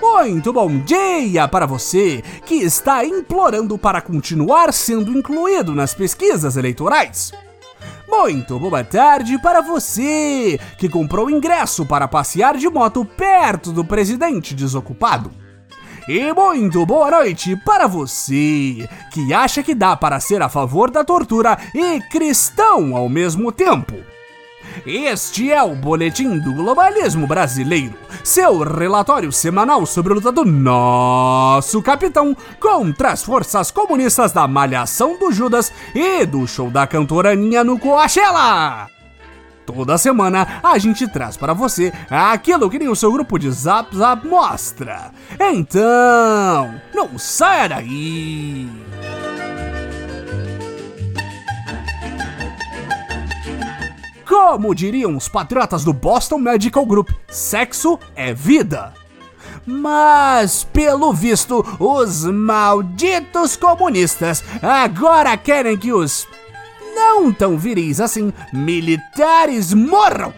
Muito bom dia para você que está implorando para continuar sendo incluído nas pesquisas eleitorais. Muito boa tarde para você que comprou ingresso para passear de moto perto do presidente desocupado. E muito boa noite para você que acha que dá para ser a favor da tortura e cristão ao mesmo tempo. Este é o Boletim do Globalismo Brasileiro, seu relatório semanal sobre a luta do nosso capitão contra as forças comunistas da Malhação do Judas e do show da cantora Aninha no Coachella. Toda semana a gente traz para você aquilo que nem o seu grupo de Zap Zap mostra. Então, não saia daí! Como diriam os patriotas do Boston Medical Group, sexo é vida. Mas, pelo visto, os malditos comunistas agora querem que os não tão viris assim militares morram.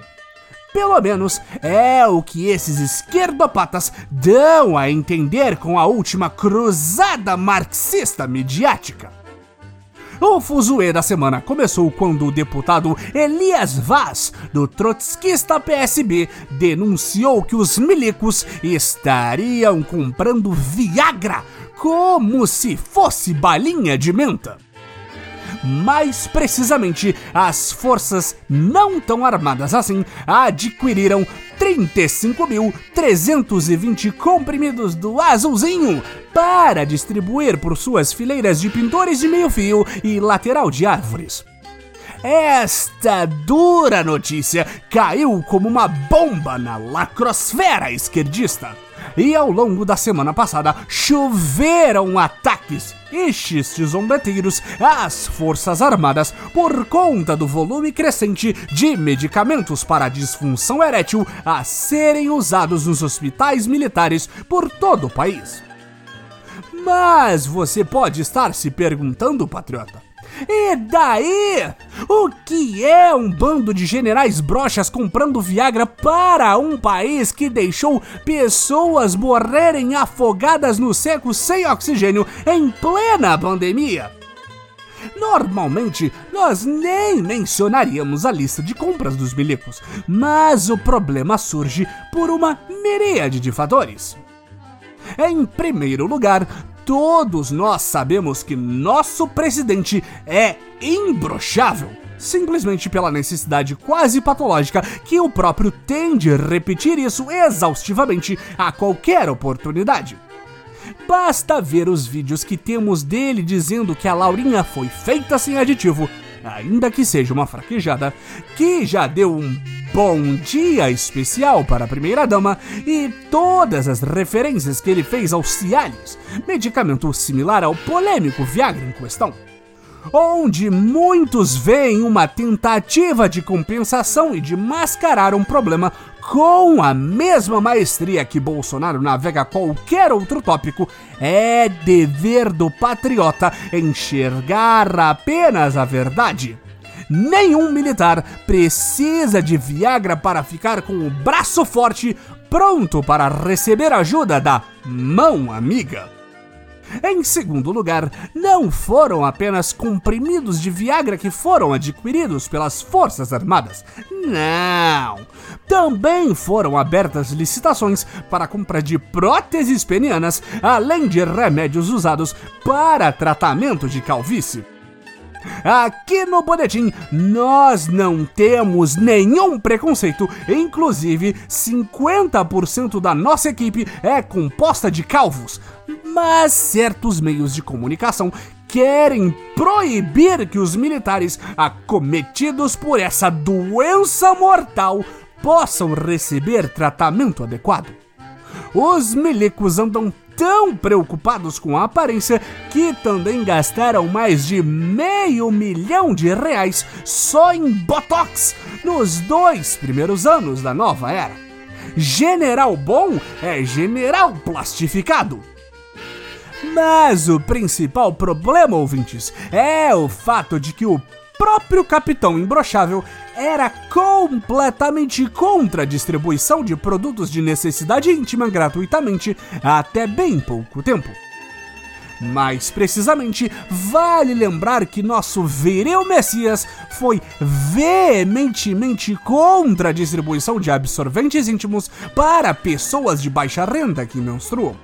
Pelo menos é o que esses esquerdopatas dão a entender com a última cruzada marxista midiática. O fuzuê da semana começou quando o deputado Elias Vaz, do trotskista PSB, denunciou que os milicos estariam comprando Viagra como se fosse balinha de menta mais precisamente, as forças não tão armadas assim adquiriram 35.320 comprimidos do azulzinho para distribuir por suas fileiras de pintores de meio-fio e lateral de árvores. Esta dura notícia caiu como uma bomba na lacrosfera esquerdista e ao longo da semana passada choveram ataques e xistes zombeteiros às Forças Armadas por conta do volume crescente de medicamentos para disfunção erétil a serem usados nos hospitais militares por todo o país. Mas você pode estar se perguntando, patriota, e daí? O que é um bando de generais brochas comprando Viagra para um país que deixou pessoas morrerem afogadas no seco sem oxigênio em plena pandemia? Normalmente, nós nem mencionaríamos a lista de compras dos milicos, mas o problema surge por uma miríade de fatores. Em primeiro lugar, todos nós sabemos que nosso presidente é imbrochável. Simplesmente pela necessidade quase patológica que o próprio tem de repetir isso exaustivamente a qualquer oportunidade. Basta ver os vídeos que temos dele dizendo que a Laurinha foi feita sem aditivo, ainda que seja uma fraquejada, que já deu um bom dia especial para a primeira-dama e todas as referências que ele fez aos Cialis, medicamento similar ao polêmico Viagra em questão. Onde muitos veem uma tentativa de compensação e de mascarar um problema com a mesma maestria que Bolsonaro navega qualquer outro tópico, é dever do patriota enxergar apenas a verdade. Nenhum militar precisa de Viagra para ficar com o braço forte, pronto para receber ajuda da mão amiga. Em segundo lugar, não foram apenas comprimidos de Viagra que foram adquiridos pelas Forças Armadas. Não! Também foram abertas licitações para a compra de próteses penianas, além de remédios usados para tratamento de calvície. Aqui no Boletim nós não temos nenhum preconceito, inclusive 50% da nossa equipe é composta de calvos. Mas certos meios de comunicação querem proibir que os militares acometidos por essa doença mortal possam receber tratamento adequado. Os milicos andam tão preocupados com a aparência que também gastaram mais de meio milhão de reais só em Botox nos dois primeiros anos da nova era. General bom é general plastificado. Mas o principal problema, ouvintes, é o fato de que o próprio capitão imbrochável era completamente contra a distribuição de produtos de necessidade íntima gratuitamente até bem pouco tempo. Mais precisamente, vale lembrar que nosso viril Messias foi veementemente contra a distribuição de absorventes íntimos para pessoas de baixa renda que menstruam.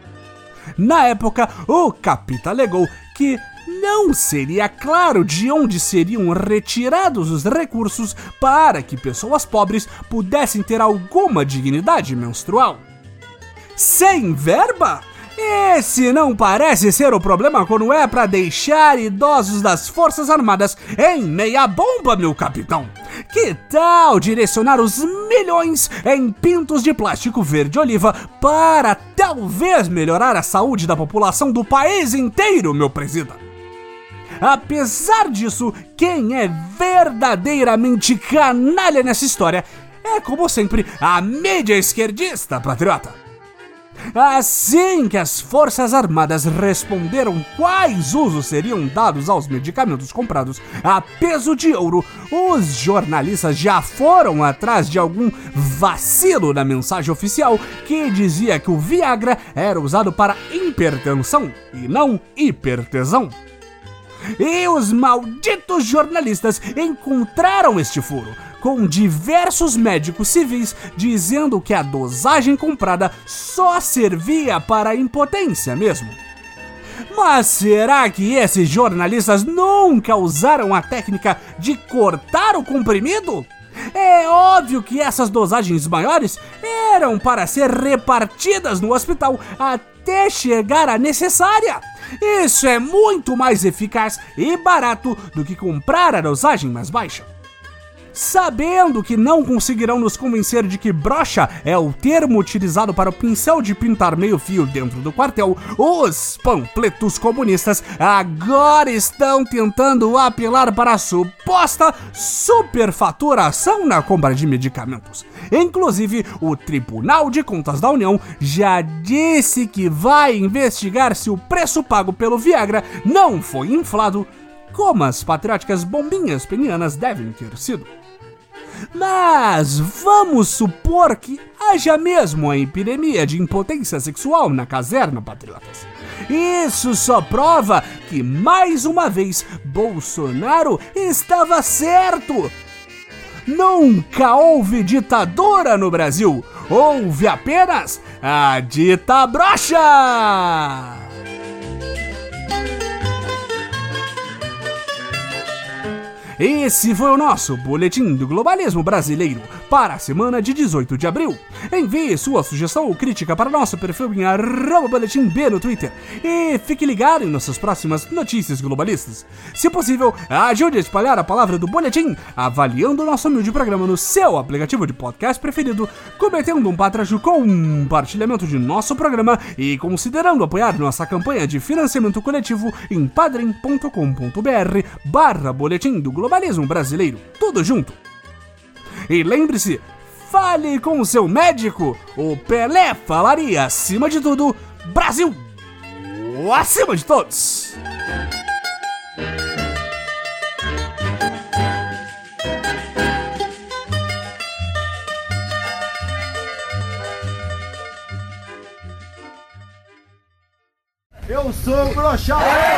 Na época, o Capita alegou que não seria claro de onde seriam retirados os recursos para que pessoas pobres pudessem ter alguma dignidade menstrual. Sem verba? Esse não parece ser o problema quando é para deixar idosos das Forças Armadas em meia bomba, meu capitão. Que tal direcionar os milhões em pintos de plástico verde-oliva para talvez melhorar a saúde da população do país inteiro, meu presidente? Apesar disso, quem é verdadeiramente canalha nessa história é, como sempre, a mídia esquerdista patriota. Assim que as Forças Armadas responderam quais usos seriam dados aos medicamentos comprados a peso de ouro, os jornalistas já foram atrás de algum vacilo na mensagem oficial que dizia que o Viagra era usado para hipertensão e não hipertesão. E os malditos jornalistas encontraram este furo, com diversos médicos civis dizendo que a dosagem comprada só servia para a impotência mesmo. Mas será que esses jornalistas nunca usaram a técnica de cortar o comprimido? É óbvio que essas dosagens maiores eram para ser repartidas no hospital até chegar à necessária. Isso é muito mais eficaz e barato do que comprar a dosagem mais baixa. Sabendo que não conseguirão nos convencer de que brocha é o termo utilizado para o pincel de pintar meio fio dentro do quartel, os panfletos comunistas agora estão tentando apelar para a suposta superfaturação na compra de medicamentos. Inclusive, o Tribunal de Contas da União já disse que vai investigar se o preço pago pelo Viagra não foi inflado como as patrióticas bombinhas penianas devem ter sido. Mas vamos supor que haja mesmo a epidemia de impotência sexual na caserna, patriotas. Isso só prova que, mais uma vez, Bolsonaro estava certo. Nunca houve ditadura no Brasil, houve apenas a dita brocha! Esse foi o nosso Boletim do Globalismo Brasileiro para a semana de 18 de abril. Envie sua sugestão ou crítica para nosso perfil em arroba boletim B no Twitter e fique ligado em nossas próximas notícias globalistas. Se possível, ajude a espalhar a palavra do boletim avaliando nosso humilde programa no seu aplicativo de podcast preferido, cometendo um patrajo com compartilhamento de nosso programa e considerando apoiar nossa campanha de financiamento coletivo em padrim.com.br barra boletim do globalismo brasileiro. Tudo junto. E lembre-se, fale com o seu médico. O Pelé falaria acima de tudo, Brasil! Acima de todos! Eu sou o Brochado!